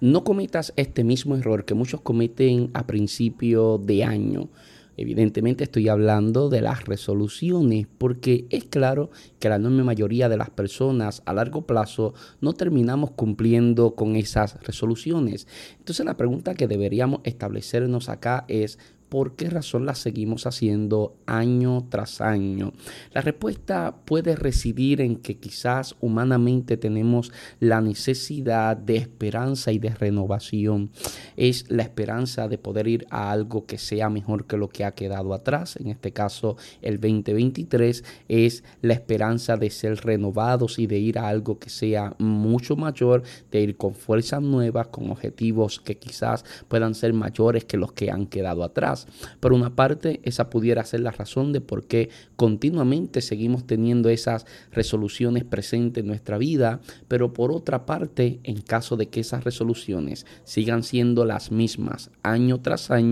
no cometas este mismo error que muchos cometen a principio de año. Evidentemente estoy hablando de las resoluciones porque es claro que la enorme mayoría de las personas a largo plazo no terminamos cumpliendo con esas resoluciones. Entonces la pregunta que deberíamos establecernos acá es ¿por qué razón las seguimos haciendo año tras año? La respuesta puede residir en que quizás humanamente tenemos la necesidad de esperanza y de renovación. Es la esperanza de poder ir a algo que sea mejor que lo que ha quedado atrás. En este caso, el 2023 es la esperanza de ser renovados y de ir a algo que sea mucho mayor, de ir con fuerzas nuevas, con objetivos que quizás puedan ser mayores que los que han quedado atrás. Por una parte, esa pudiera ser la razón de por qué continuamente seguimos teniendo esas resoluciones presentes en nuestra vida, pero por otra parte, en caso de que esas resoluciones sigan siendo las mismas año tras año,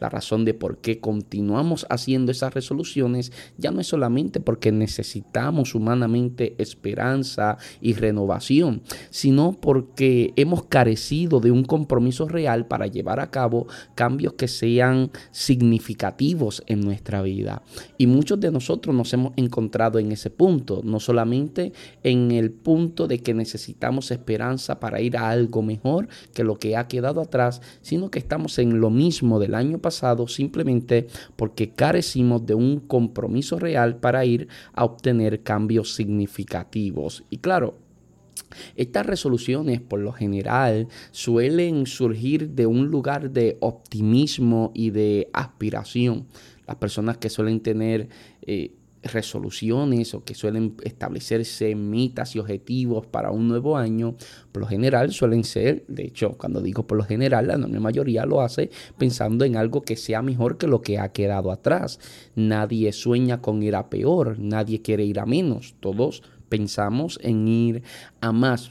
la razón de por qué continuamos haciendo esas resoluciones ya no es solamente porque necesitamos humanamente esperanza y renovación, sino porque hemos carecido de un compromiso real para llevar a cabo cambios que sean significativos en nuestra vida. Y muchos de nosotros nos hemos encontrado en ese punto, no solamente en el punto de que necesitamos esperanza para ir a algo mejor que lo que ha quedado atrás, sino que estamos en lo mismo del año pasado simplemente porque carecimos de un compromiso real para ir a obtener cambios significativos. Y claro, estas resoluciones por lo general suelen surgir de un lugar de optimismo y de aspiración. Las personas que suelen tener eh, resoluciones o que suelen establecerse metas y objetivos para un nuevo año, por lo general suelen ser, de hecho, cuando digo por lo general, la enorme mayoría lo hace pensando en algo que sea mejor que lo que ha quedado atrás. Nadie sueña con ir a peor, nadie quiere ir a menos, todos pensamos en ir a más.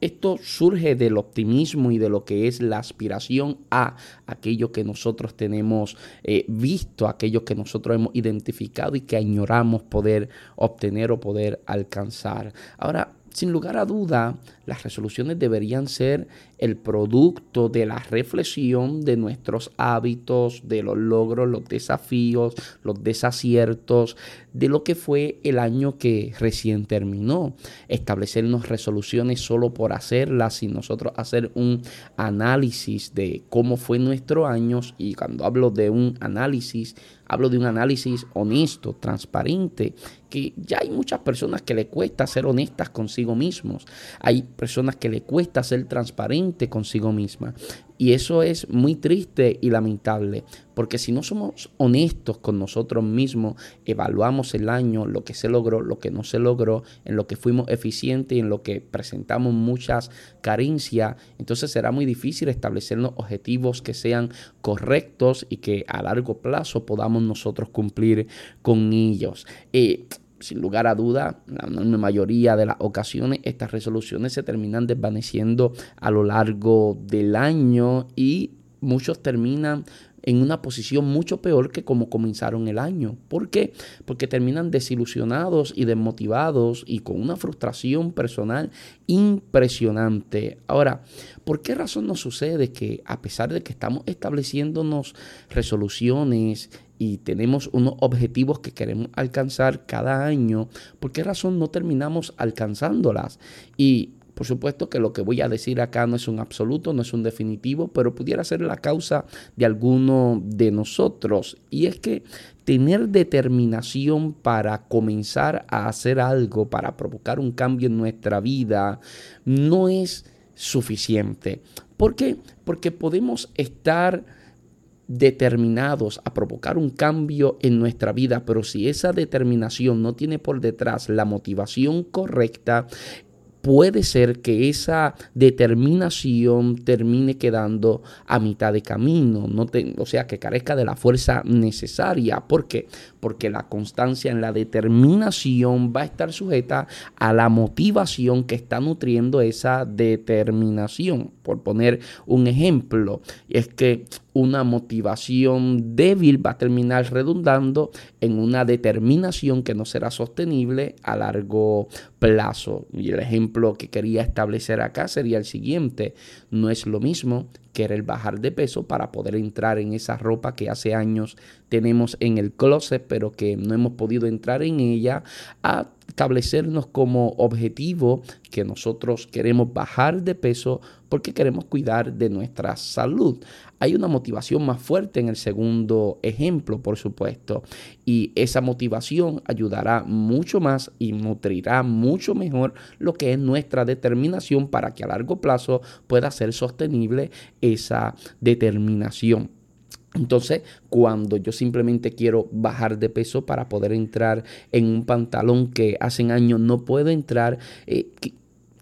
esto surge del optimismo y de lo que es la aspiración a aquello que nosotros tenemos eh, visto, aquello que nosotros hemos identificado y que añoramos poder obtener o poder alcanzar. Ahora, sin lugar a duda, las resoluciones deberían ser el producto de la reflexión de nuestros hábitos, de los logros, los desafíos, los desaciertos, de lo que fue el año que recién terminó. Establecernos resoluciones solo por hacerlas y nosotros hacer un análisis de cómo fue nuestro año. Y cuando hablo de un análisis, hablo de un análisis honesto, transparente, que ya hay muchas personas que le cuesta ser honestas consigo mismos. Hay personas que le cuesta ser transparente consigo misma. Y eso es muy triste y lamentable, porque si no somos honestos con nosotros mismos, evaluamos el año, lo que se logró, lo que no se logró, en lo que fuimos eficientes y en lo que presentamos muchas carencias, entonces será muy difícil establecernos objetivos que sean correctos y que a largo plazo podamos nosotros cumplir con ellos. Eh, sin lugar a duda, la mayoría de las ocasiones estas resoluciones se terminan desvaneciendo a lo largo del año y muchos terminan en una posición mucho peor que como comenzaron el año. ¿Por qué? Porque terminan desilusionados y desmotivados y con una frustración personal impresionante. Ahora, ¿por qué razón nos sucede que a pesar de que estamos estableciéndonos resoluciones y tenemos unos objetivos que queremos alcanzar cada año, ¿por qué razón no terminamos alcanzándolas? Y por supuesto que lo que voy a decir acá no es un absoluto, no es un definitivo, pero pudiera ser la causa de alguno de nosotros. Y es que tener determinación para comenzar a hacer algo, para provocar un cambio en nuestra vida, no es suficiente. ¿Por qué? Porque podemos estar determinados a provocar un cambio en nuestra vida, pero si esa determinación no tiene por detrás la motivación correcta, puede ser que esa determinación termine quedando a mitad de camino, no o sea, que carezca de la fuerza necesaria. ¿Por qué? Porque la constancia en la determinación va a estar sujeta a la motivación que está nutriendo esa determinación. Por poner un ejemplo, es que una motivación débil va a terminar redundando en una determinación que no será sostenible a largo plazo. Y el ejemplo que quería establecer acá sería el siguiente. No es lo mismo querer bajar de peso para poder entrar en esa ropa que hace años tenemos en el closet, pero que no hemos podido entrar en ella, a establecernos como objetivo que nosotros queremos bajar de peso porque queremos cuidar de nuestra salud. Hay una motivación más fuerte en el segundo ejemplo, por supuesto, y esa motivación ayudará mucho más y nutrirá mucho mejor lo que es nuestra determinación para que a largo plazo pueda ser sostenible esa determinación. Entonces, cuando yo simplemente quiero bajar de peso para poder entrar en un pantalón que hace años no puedo entrar, eh,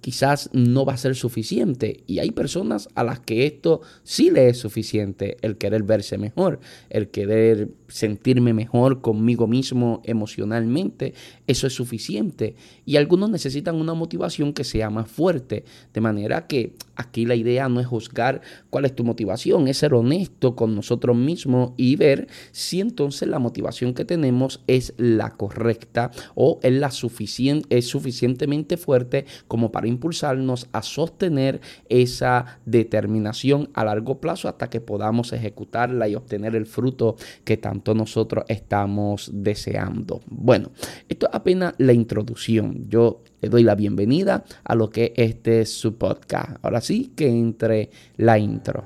quizás no va a ser suficiente. Y hay personas a las que esto sí le es suficiente, el querer verse mejor, el querer sentirme mejor conmigo mismo emocionalmente, eso es suficiente. Y algunos necesitan una motivación que sea más fuerte, de manera que aquí la idea no es juzgar cuál es tu motivación, es ser honesto con nosotros mismos y ver si entonces la motivación que tenemos es la correcta o es, la suficiente, es suficientemente fuerte como para impulsarnos a sostener esa determinación a largo plazo hasta que podamos ejecutarla y obtener el fruto que tanto nosotros estamos deseando. Bueno, esto es apenas la introducción. Yo le doy la bienvenida a lo que este es su podcast. Ahora sí que entre la intro.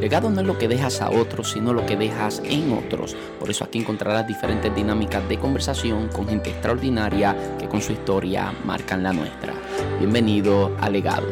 Legado no es lo que dejas a otros, sino lo que dejas en otros. Por eso aquí encontrarás diferentes dinámicas de conversación con gente extraordinaria que con su historia marcan la nuestra. Bienvenido a Legado.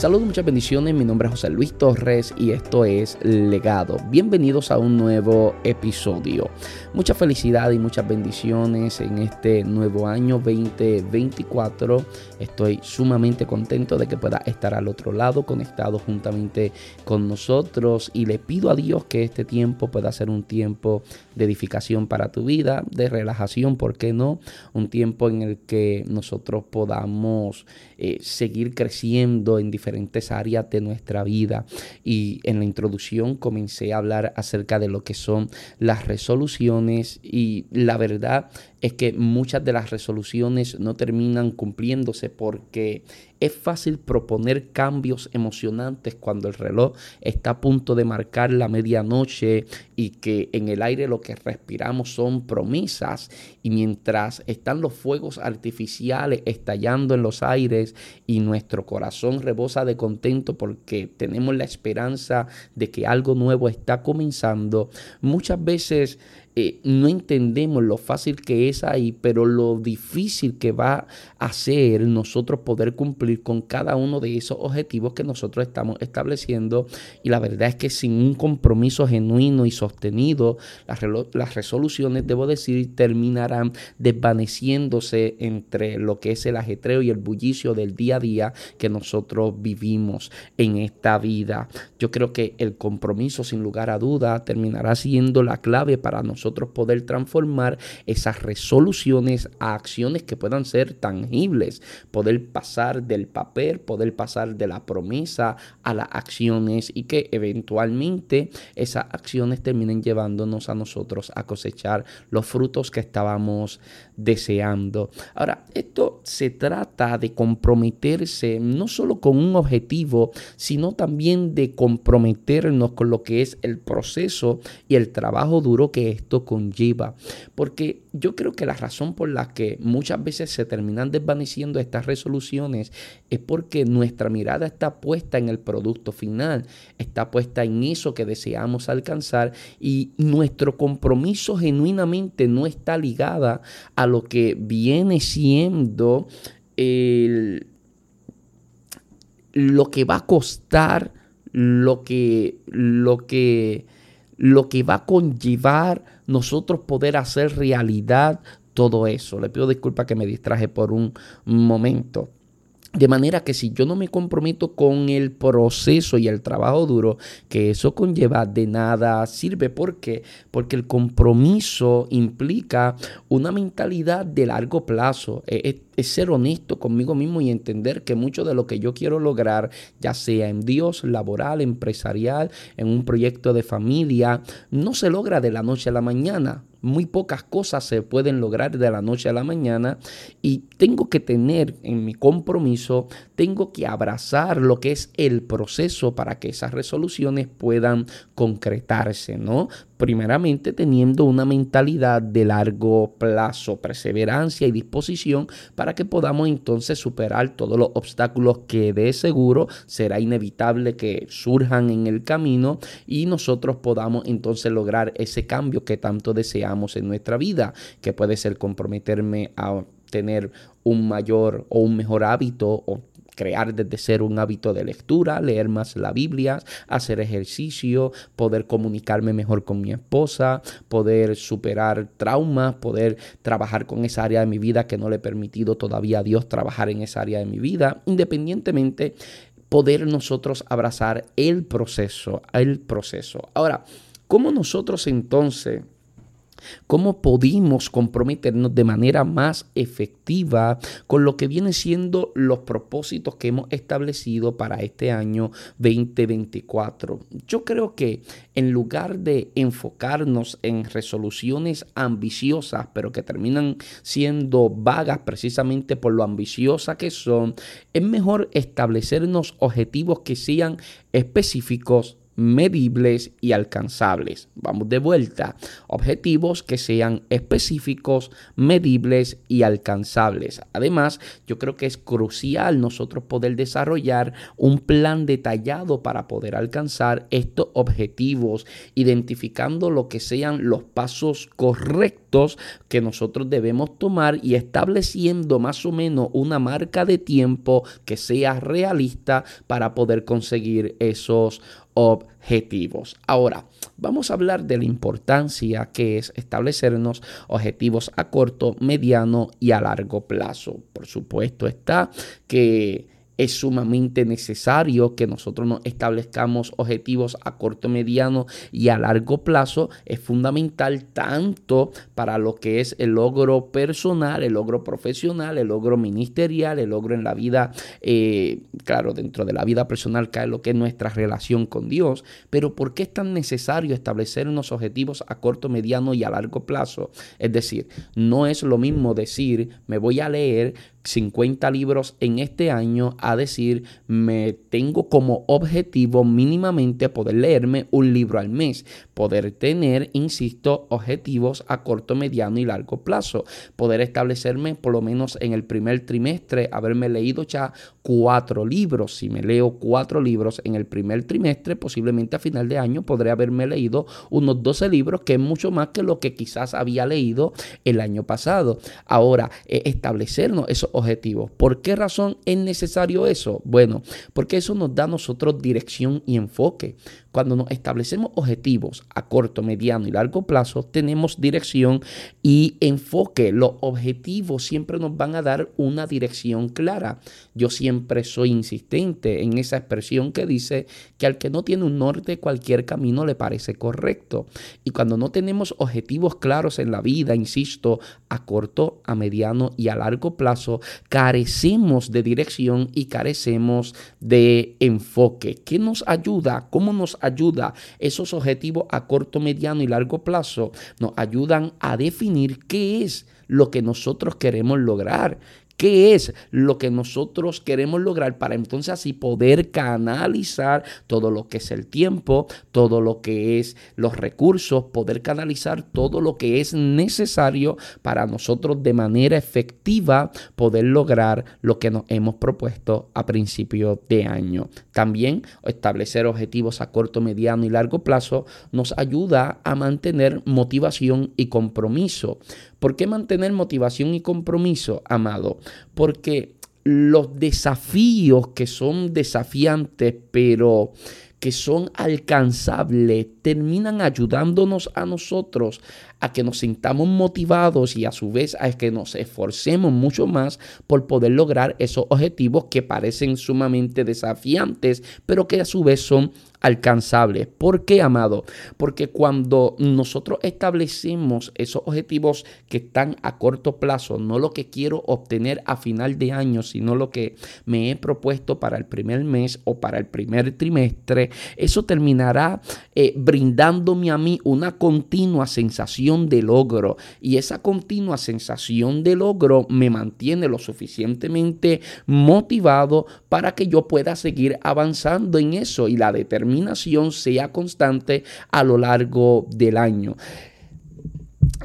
Saludos, muchas bendiciones. Mi nombre es José Luis Torres y esto es Legado. Bienvenidos a un nuevo episodio. Mucha felicidad y muchas bendiciones en este nuevo año 2024. Estoy sumamente contento de que pueda estar al otro lado, conectado juntamente con nosotros. Y le pido a Dios que este tiempo pueda ser un tiempo de edificación para tu vida, de relajación, ¿por qué no? Un tiempo en el que nosotros podamos eh, seguir creciendo en diferentes diferentes áreas de nuestra vida. Y en la introducción comencé a hablar acerca de lo que son las resoluciones y la verdad es que muchas de las resoluciones no terminan cumpliéndose porque es fácil proponer cambios emocionantes cuando el reloj está a punto de marcar la medianoche y que en el aire lo que respiramos son promesas. Y mientras están los fuegos artificiales estallando en los aires y nuestro corazón rebosa de contento porque tenemos la esperanza de que algo nuevo está comenzando, muchas veces eh, no entendemos lo fácil que es ahí, pero lo difícil que va a ser nosotros poder cumplir con cada uno de esos objetivos que nosotros estamos estableciendo. Y la verdad es que sin un compromiso genuino y sostenido, las, resoluciones, debo decir, terminarán desvaneciéndose entre lo que es el ajetreo y el bullicio del día a día que nosotros vivimos en esta vida. Yo creo que el compromiso, sin lugar a duda, terminará siendo la clave para nosotros nosotros poder transformar esas resoluciones a acciones que puedan ser tangibles, poder pasar del papel, poder pasar de la promesa a las acciones y que eventualmente esas acciones terminen llevándonos a nosotros a cosechar los frutos que estábamos deseando. Ahora, esto se trata de comprometerse no solo con un objetivo, sino también de comprometernos con lo que es el proceso y el trabajo duro que conlleva. Porque yo creo que la razón por la que muchas veces se terminan desvaneciendo estas resoluciones es porque nuestra mirada está puesta en el producto final, está puesta en eso que deseamos alcanzar y nuestro compromiso genuinamente no está ligada a lo que viene siendo lo que va a costar, lo que, lo que, lo que va a conllevar nosotros poder hacer realidad todo eso. Le pido disculpas que me distraje por un momento. De manera que si yo no me comprometo con el proceso y el trabajo duro que eso conlleva, de nada sirve. ¿Por qué? Porque el compromiso implica una mentalidad de largo plazo. Es, ser honesto conmigo mismo y entender que mucho de lo que yo quiero lograr, ya sea en Dios, laboral, empresarial, en un proyecto de familia, no se logra de la noche a la mañana muy pocas cosas se pueden lograr de la noche a la mañana y tengo que tener en mi compromiso, tengo que abrazar lo que es el proceso para que esas resoluciones puedan concretarse, ¿no? Primeramente teniendo una mentalidad de largo plazo, perseverancia y disposición para que podamos entonces superar todos los obstáculos que de seguro será inevitable que surjan en el camino y nosotros podamos entonces lograr ese cambio que tanto deseamos en nuestra vida, que puede ser comprometerme a tener un mayor o un mejor hábito o crear desde ser un hábito de lectura, leer más la Biblia, hacer ejercicio, poder comunicarme mejor con mi esposa, poder superar traumas, poder trabajar con esa área de mi vida que no le he permitido todavía a Dios trabajar en esa área de mi vida, independientemente poder nosotros abrazar el proceso, el proceso. Ahora, ¿cómo nosotros entonces ¿Cómo pudimos comprometernos de manera más efectiva con lo que viene siendo los propósitos que hemos establecido para este año 2024? Yo creo que en lugar de enfocarnos en resoluciones ambiciosas, pero que terminan siendo vagas precisamente por lo ambiciosas que son, es mejor establecernos objetivos que sean específicos, medibles y alcanzables. Vamos de vuelta. Objetivos que sean específicos, medibles y alcanzables. Además, yo creo que es crucial nosotros poder desarrollar un plan detallado para poder alcanzar estos objetivos, identificando lo que sean los pasos correctos que nosotros debemos tomar y estableciendo más o menos una marca de tiempo que sea realista para poder conseguir esos objetivos. Ahora, vamos a hablar de la importancia que es establecernos objetivos a corto, mediano y a largo plazo. Por supuesto está que es sumamente necesario que nosotros nos establezcamos objetivos a corto, mediano y a largo plazo. Es fundamental tanto para lo que es el logro personal, el logro profesional, el logro ministerial, el logro en la vida, eh, claro, dentro de la vida personal cae lo que es nuestra relación con Dios. Pero ¿por qué es tan necesario establecer unos objetivos a corto, mediano y a largo plazo? Es decir, no es lo mismo decir, me voy a leer 50 libros en este año a decir, me tengo como objetivo mínimamente poder leerme un libro al mes, poder tener, insisto, objetivos a corto, mediano y largo plazo, poder establecerme por lo menos en el primer trimestre, haberme leído ya cuatro libros. Si me leo cuatro libros en el primer trimestre, posiblemente a final de año podré haberme leído unos 12 libros, que es mucho más que lo que quizás había leído el año pasado. Ahora, eh, establecernos esos objetivos. ¿Por qué razón es necesario eso? Bueno, porque eso nos da a nosotros dirección y enfoque. Cuando nos establecemos objetivos a corto, mediano y largo plazo, tenemos dirección y enfoque. Los objetivos siempre nos van a dar una dirección clara. Yo siempre soy insistente en esa expresión que dice que al que no tiene un norte, cualquier camino le parece correcto. Y cuando no tenemos objetivos claros en la vida, insisto, a corto, a mediano y a largo plazo, carecemos de dirección y carecemos de enfoque. ¿Qué nos ayuda? ¿Cómo nos ayuda? Esos objetivos a corto, mediano y largo plazo nos ayudan a definir qué es lo que nosotros queremos lograr, qué es lo que nosotros queremos lograr para entonces así poder canalizar todo lo que es el tiempo, todo lo que es los recursos, poder canalizar todo lo que es necesario para nosotros de manera efectiva poder lograr lo que nos hemos propuesto a principio de año. También establecer objetivos a corto, mediano y largo plazo nos ayuda a mantener motivación y compromiso. ¿Por qué mantener motivación y compromiso, amado? Porque los desafíos que son desafiantes, pero que son alcanzables, terminan ayudándonos a nosotros a que nos sintamos motivados y a su vez a que nos esforcemos mucho más por poder lograr esos objetivos que parecen sumamente desafiantes, pero que a su vez son alcanzables. ¿Por qué, amado? Porque cuando nosotros establecemos esos objetivos que están a corto plazo, no lo que quiero obtener a final de año, sino lo que me he propuesto para el primer mes o para el primer trimestre, eso terminará eh, brindándome a mí una continua de logro. Y esa continua sensación de logro me mantiene lo suficientemente motivado para que yo pueda seguir avanzando en eso y la determinación sea constante a lo largo del año.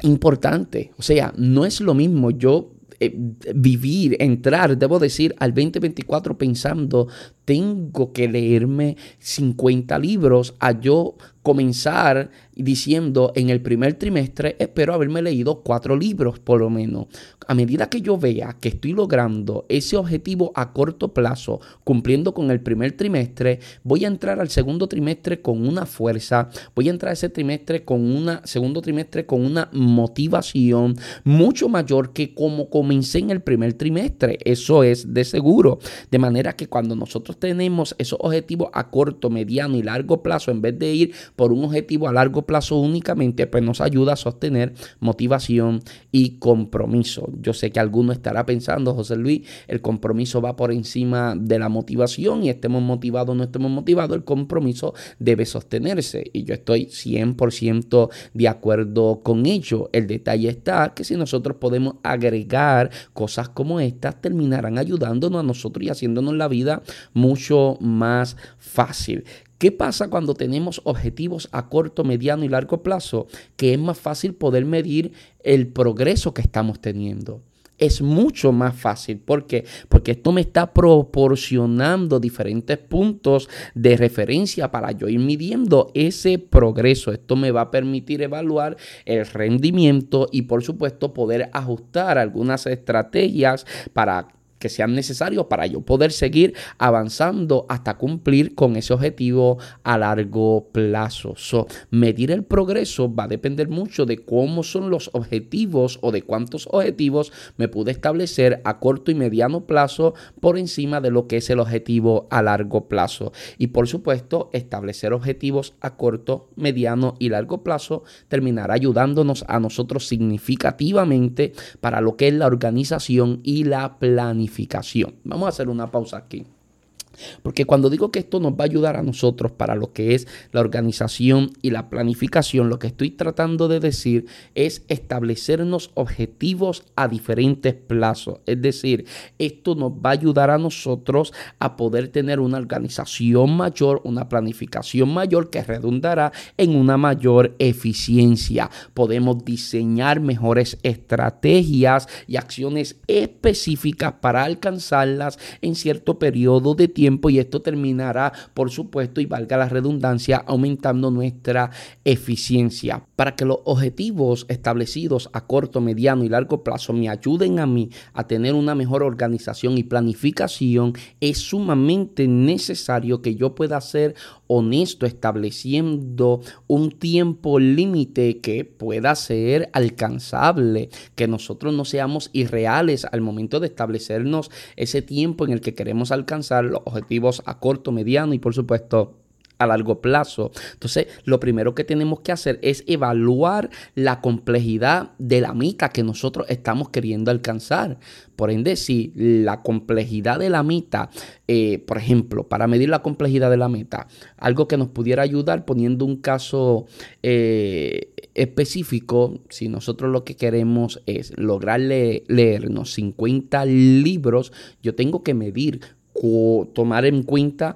Importante, o sea, no es lo mismo yo eh, vivir, entrar, debo decir, al 2024 pensando, tengo que leerme 50 libros a yo comenzar diciendo en el primer trimestre espero haberme leído cuatro libros por lo menos. A medida que yo vea que estoy logrando ese objetivo a corto plazo, cumpliendo con el primer trimestre, voy a entrar al segundo trimestre con una fuerza, voy a entrar a ese trimestre con una segundo trimestre con una motivación mucho mayor que como comencé en el primer trimestre. Eso es de seguro. De manera que cuando nosotros tenemos esos objetivos a corto, mediano y largo plazo, en vez de ir por un objetivo a largo plazo únicamente, pues nos ayuda a sostener motivación y compromiso. Yo sé que alguno estará pensando, José Luis, el compromiso va por encima de la motivación y estemos motivados o no estemos motivados, el compromiso debe sostenerse. Y yo estoy 100% de acuerdo con ello. El detalle está que si nosotros podemos agregar cosas como estas, terminarán ayudándonos a nosotros y haciéndonos la vida mucho más fácil. ¿Qué pasa cuando tenemos objetivos a corto, mediano y largo plazo? Que es más fácil poder medir el progreso que estamos teniendo. Es mucho más fácil. ¿Por qué? Porque esto me está proporcionando diferentes puntos de referencia para yo ir midiendo ese progreso. Esto me va a permitir evaluar el rendimiento y por supuesto poder ajustar algunas estrategias para que sean necesarios para yo poder seguir avanzando hasta cumplir con ese objetivo a largo plazo. medir el progreso va a depender mucho de cómo son los objetivos o de cuántos objetivos me pude establecer a corto y mediano plazo por encima de lo que es el objetivo a largo plazo. Y por supuesto, establecer objetivos a corto, mediano y largo plazo terminará ayudándonos a nosotros significativamente para lo que es la organización y la planificación Vamos a hacer una pausa aquí. Porque cuando digo que esto nos va a ayudar a nosotros para lo que es la organización y la planificación, lo que estoy tratando de decir es establecernos objetivos a diferentes plazos. Es decir, esto nos va a ayudar a nosotros a poder tener una organización mayor, una planificación mayor que redundará en una mayor eficiencia. Podemos diseñar mejores estrategias y acciones específicas para alcanzarlas en cierto periodo de tiempo y esto terminará, por supuesto, y valga la redundancia, aumentando nuestra eficiencia. Para que los objetivos establecidos a corto, mediano y largo plazo me ayuden a mí a tener una mejor organización y planificación, es sumamente necesario que yo pueda ser honesto estableciendo un tiempo límite que pueda ser alcanzable, que nosotros no seamos irreales al momento de establecernos ese tiempo en el que queremos alcanzar los objetivos a corto, mediano y por supuesto a largo plazo. Entonces, lo primero que tenemos que hacer es evaluar la complejidad de la meta que nosotros estamos queriendo alcanzar. Por ende, si la complejidad de la meta, eh, por ejemplo, para medir la complejidad de la meta, algo que nos pudiera ayudar poniendo un caso eh, específico, si nosotros lo que queremos es lograr leernos 50 libros, yo tengo que medir tomar en cuenta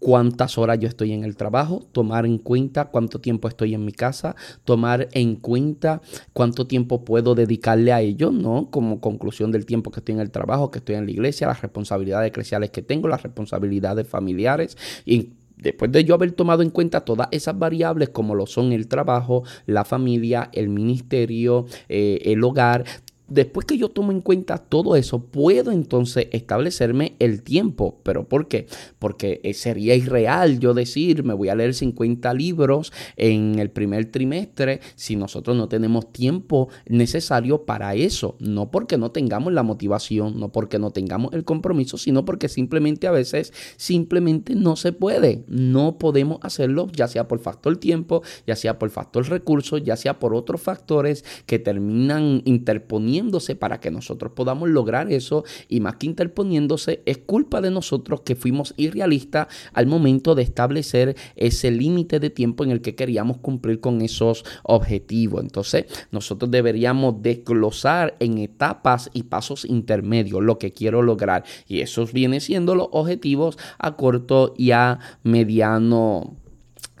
cuántas horas yo estoy en el trabajo, tomar en cuenta cuánto tiempo estoy en mi casa, tomar en cuenta cuánto tiempo puedo dedicarle a ello, ¿no? Como conclusión del tiempo que estoy en el trabajo, que estoy en la iglesia, las responsabilidades eclesiales que tengo, las responsabilidades familiares y después de yo haber tomado en cuenta todas esas variables como lo son el trabajo, la familia, el ministerio, eh, el hogar, después que yo tomo en cuenta todo eso, puedo entonces establecerme el tiempo. ¿Pero por qué? Porque eh, sería irreal yo decir, me voy a leer 50 libros en el primer trimestre si nosotros no tenemos tiempo necesario para eso. No porque no tengamos la motivación, no porque no tengamos el compromiso, sino porque simplemente a veces simplemente no se puede. No podemos hacerlo, ya sea por factor tiempo, ya sea por factor recursos, ya sea por otros factores que terminan para que nosotros podamos lograr eso y más que interponiéndose es culpa de nosotros que fuimos irrealistas al momento de establecer ese límite de tiempo en el que queríamos cumplir con esos objetivos. Entonces, nosotros deberíamos desglosar en etapas y pasos intermedios lo que quiero lograr y esos vienen siendo los objetivos a corto y a mediano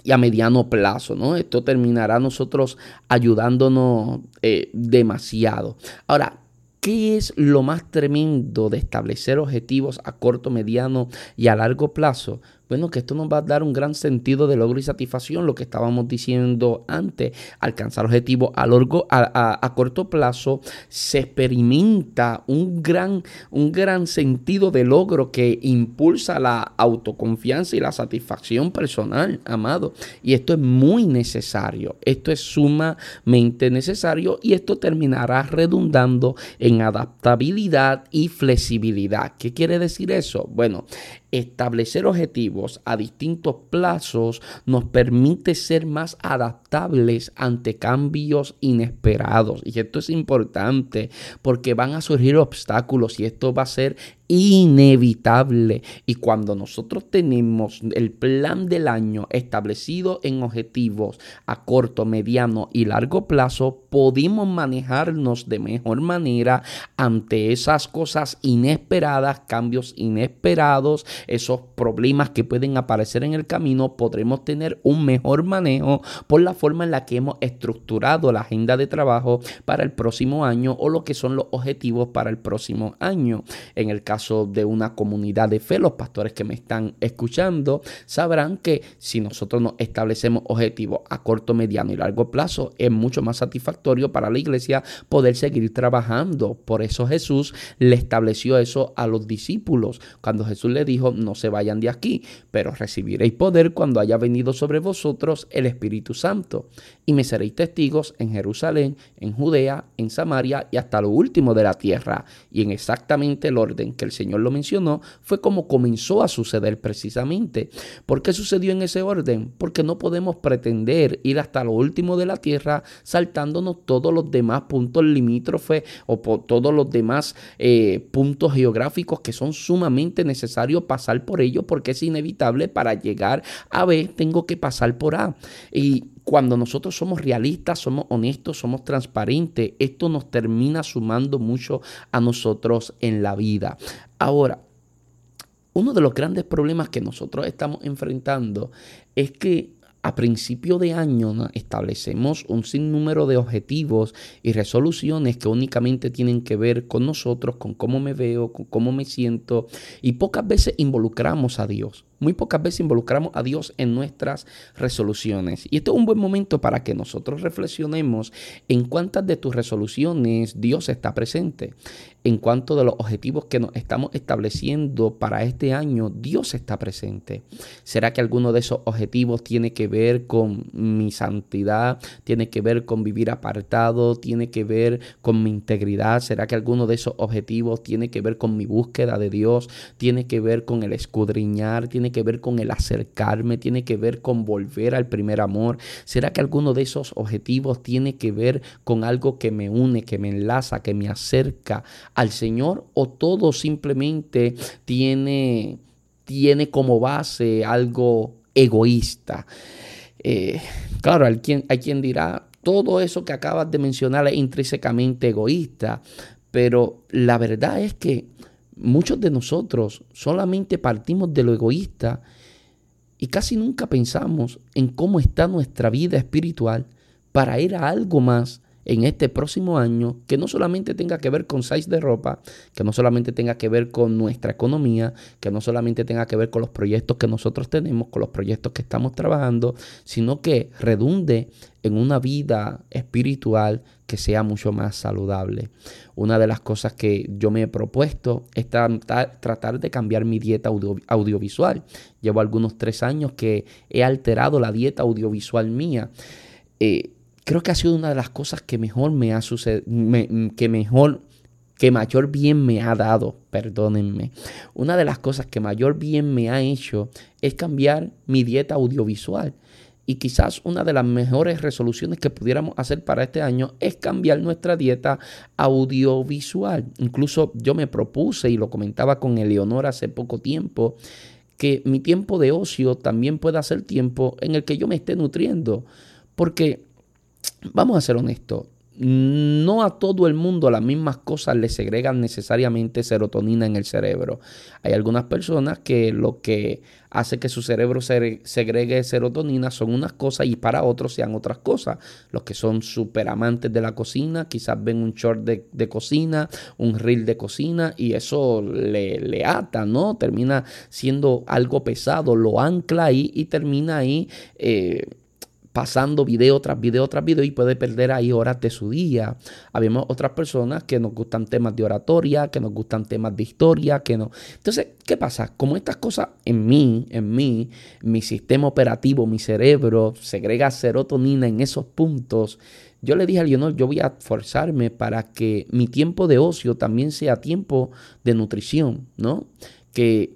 y a mediano plazo, ¿no? Esto terminará nosotros ayudándonos eh, demasiado. Ahora, ¿Qué es lo más tremendo de establecer objetivos a corto, mediano y a largo plazo? Bueno, que esto nos va a dar un gran sentido de logro y satisfacción, lo que estábamos diciendo antes, alcanzar objetivos a, largo, a, corto plazo, se experimenta un gran, un gran sentido de logro que impulsa la autoconfianza y la satisfacción personal, amado. Y esto es muy necesario, esto es sumamente necesario y esto terminará redundando en adaptabilidad y flexibilidad. ¿Qué quiere decir eso? Bueno, establecer objetivos a distintos plazos nos permite ser más adaptables ante cambios inesperados. Y esto es importante porque van a surgir obstáculos y esto va a ser inevitable. Y cuando nosotros tenemos el plan del año establecido en objetivos a corto, mediano y largo plazo, podemos manejarnos de mejor manera ante esas cosas inesperadas, cambios inesperados, esos problemas que pueden aparecer en el camino, podremos tener un mejor manejo por la forma en la que hemos estructurado la agenda de trabajo para el próximo año o lo que son los objetivos para el próximo año. En el caso de una comunidad de fe, los pastores que me están escuchando sabrán que si nosotros nos establecemos objetivos a corto, mediano y largo plazo, es mucho más satisfactorio para la iglesia poder seguir trabajando. Por eso Jesús le estableció eso a los discípulos. Cuando Jesús le dijo, no se vayan de aquí, pero recibiréis poder cuando haya venido sobre vosotros el Espíritu Santo. Y me seréis testigos en Jerusalén, en Judea, en Samaria y hasta lo último de la tierra. Y en exactamente el orden que el Señor lo mencionó, fue como comenzó a suceder precisamente. ¿Por qué sucedió en ese orden? Porque no podemos pretender ir hasta lo último de la tierra saltándonos todos los demás puntos limítrofes o por todos los demás eh, puntos geográficos que son sumamente necesarios pasar por ellos porque es inevitable para llegar a B tengo que pasar por A. Y cuando nosotros somos realistas, somos honestos, somos transparentes, esto nos termina sumando mucho a nosotros en la vida. Ahora, uno de los grandes problemas que nosotros estamos enfrentando es que a principio de año establecemos un sinnúmero de objetivos y resoluciones que únicamente tienen que ver con nosotros, con cómo me veo, con cómo me siento y pocas veces involucramos a Dios. Muy pocas veces involucramos a Dios en nuestras resoluciones. Y esto es un buen momento para que nosotros reflexionemos en cuántas de tus resoluciones Dios está presente. En cuanto de los objetivos que nos estamos estableciendo para este año, Dios está presente. ¿Será que alguno de esos objetivos tiene que ver con mi santidad? ¿Tiene que ver con vivir apartado? ¿Tiene que ver con mi integridad? ¿Será que alguno de esos objetivos tiene que ver con mi búsqueda de Dios? ¿Tiene que ver con el escudriñar? ¿Tiene que ver con el acercarme, tiene que ver con volver al primer amor. ¿Será que alguno de esos objetivos tiene que ver con algo que me une, que me enlaza, que me acerca al Señor? ¿O todo simplemente tiene, tiene como base algo egoísta? Eh, claro, hay quien, hay quien dirá, todo eso que acabas de mencionar es intrínsecamente egoísta, pero la verdad es que Muchos de nosotros solamente partimos de lo egoísta y casi nunca pensamos en cómo está nuestra vida espiritual para ir a algo más en este próximo año que no solamente tenga que ver con size de ropa, que no solamente tenga que ver con nuestra economía, que no solamente tenga que ver con los proyectos que nosotros tenemos, con los proyectos que estamos trabajando, sino que redunde en una vida espiritual que sea mucho más saludable. Una de las cosas que yo me he propuesto es tratar, de cambiar mi dieta audiovisual. Llevo algunos tres años que he alterado la dieta audiovisual mía. Eh, creo que ha sido una de las cosas que mejor me ha sucedido, que mejor, que mayor bien me ha dado, perdónenme. Una de las cosas que mayor bien me ha hecho es cambiar mi dieta audiovisual. Y quizás una de las mejores resoluciones que pudiéramos hacer para este año es cambiar nuestra dieta audiovisual. Incluso yo me propuse, y lo comentaba con Eleonora hace poco tiempo, que mi tiempo de ocio también pueda ser tiempo en el que yo me esté nutriendo. Porque vamos a ser honestos, no a todo el mundo las mismas cosas le segregan necesariamente serotonina en el cerebro. Hay algunas personas que lo que hace que su cerebro segregue serotonina son unas cosas y para otros sean otras cosas. Los que son súper amantes de la cocina, quizás ven un short de, cocina, un reel de cocina y eso le, le ata, ¿no? Termina siendo algo pesado, lo ancla ahí y termina ahí. Eh, pasando video tras video tras video y puede perder ahí horas de su día. Habemos otras personas que nos gustan temas de oratoria, que nos gustan temas de historia, que no. Entonces, ¿qué pasa? Como estas cosas en mí, en mí, mi sistema operativo, mi cerebro segrega serotonina en esos puntos, yo le dije a Leonor, yo voy a forzarme para que mi tiempo de ocio también sea tiempo de nutrición, ¿no? Que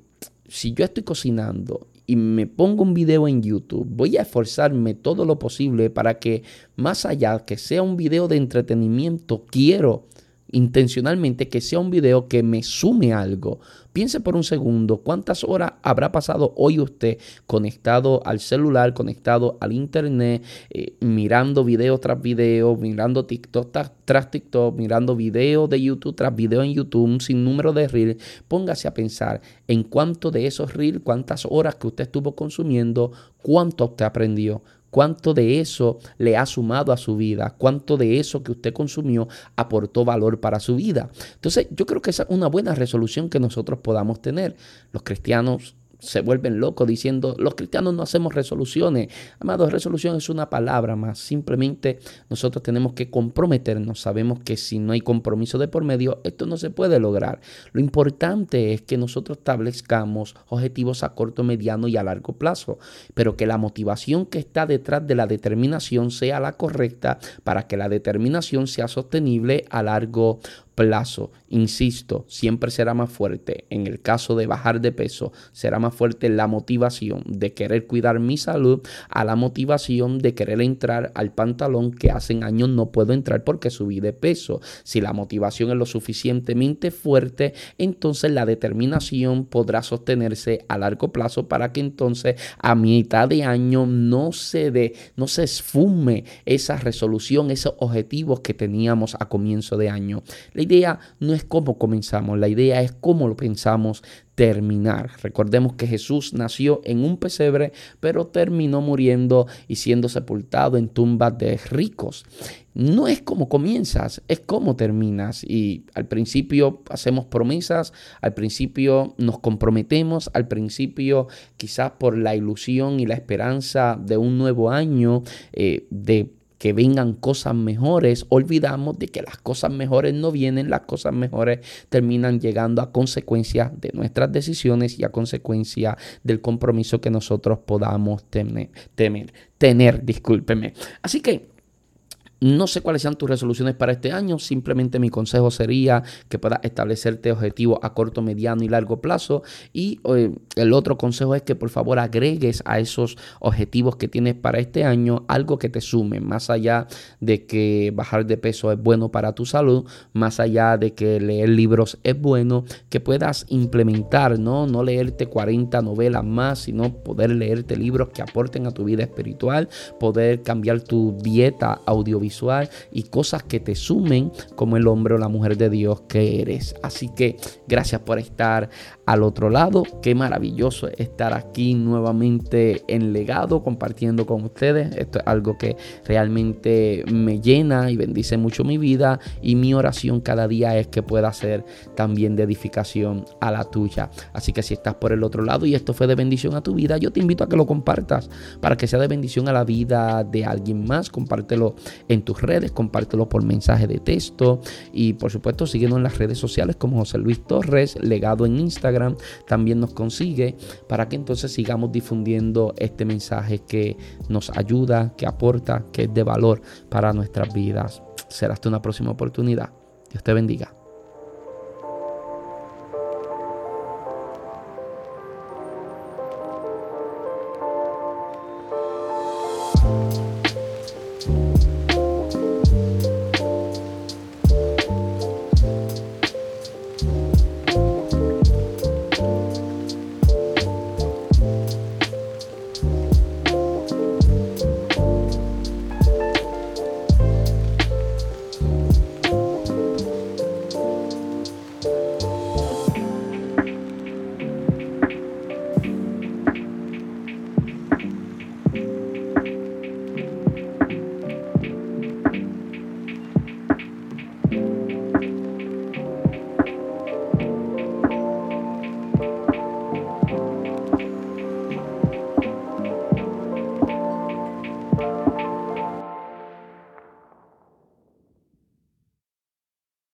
si yo estoy cocinando y me pongo un video en YouTube, voy a esforzarme todo lo posible para que más allá que sea un video de entretenimiento, quiero intencionalmente que sea un video que me sume algo. Piense por un segundo cuántas horas habrá pasado hoy usted conectado al celular, conectado al internet, eh, mirando video tras video, mirando TikTok tras, TikTok, mirando video de YouTube tras video en YouTube, un sinnúmero de reels. Póngase a pensar en cuánto de esos reels, cuántas horas que usted estuvo consumiendo, cuánto usted aprendió, cuánto de eso le ha sumado a su vida, cuánto de eso que usted consumió aportó valor para su vida. Entonces, yo creo que esa es una buena resolución que nosotros podamos tener. Los cristianos se vuelven locos diciendo, los cristianos no hacemos resoluciones. Amados, resolución es una palabra más. Simplemente nosotros tenemos que comprometernos. Sabemos que si no hay compromiso de por medio, esto no se puede lograr. Lo importante es que nosotros establezcamos objetivos a corto, mediano y a largo plazo, pero que la motivación que está detrás de la determinación sea la correcta para que la determinación sea sostenible a largo plazo, insisto, siempre será más fuerte. En el caso de bajar de peso, será más fuerte la motivación de querer cuidar mi salud a la motivación de querer entrar al pantalón que hace años no puedo entrar porque subí de peso. Si la motivación es lo suficientemente fuerte, entonces la determinación podrá sostenerse a largo plazo para que entonces a mitad de año no se dé, no se esfume esa resolución, esos objetivos que teníamos a comienzo de año idea no es cómo comenzamos, la idea es cómo lo pensamos terminar. Recordemos que Jesús nació en un pesebre, pero terminó muriendo y siendo sepultado en tumbas de ricos. No es como comienzas, es cómo terminas. Y al principio hacemos promesas, al principio nos comprometemos, al principio quizás por la ilusión y la esperanza de un nuevo año, eh, de que vengan cosas mejores, olvidamos de que las cosas mejores no vienen, las cosas mejores terminan llegando a consecuencia de nuestras decisiones y a consecuencia del compromiso que nosotros podamos tener, tener, discúlpeme. Así que no sé cuáles sean tus resoluciones para este año, simplemente mi consejo sería que puedas establecerte objetivos a corto, mediano y largo plazo. Y eh, el otro consejo es que por favor agregues a esos objetivos que tienes para este año algo que te sume, más allá de que bajar de peso es bueno para tu salud, más allá de que leer libros es bueno, que puedas implementar, ¿no? No leerte 40 novelas más, sino poder leerte libros que aporten a tu vida espiritual, poder cambiar tu dieta audiovisual y cosas que te sumen como el hombre o la mujer de Dios que eres. Así que gracias por estar al otro lado. Qué maravilloso estar aquí nuevamente en legado compartiendo con ustedes. Esto es algo que realmente me llena y bendice mucho mi vida y mi oración cada día es que pueda ser también de edificación a la tuya. Así que si estás por el otro lado y esto fue de bendición a tu vida, yo te invito a que lo compartas para que sea de bendición a la vida de alguien más. Compártelo en tus redes, compártelo por mensaje de texto y por supuesto síguenos en las redes sociales como José Luis Torres, legado en Instagram, también nos consigue para que entonces sigamos difundiendo este mensaje que nos ayuda, que aporta, que es de valor para nuestras vidas. Será hasta una próxima oportunidad. Dios te bendiga.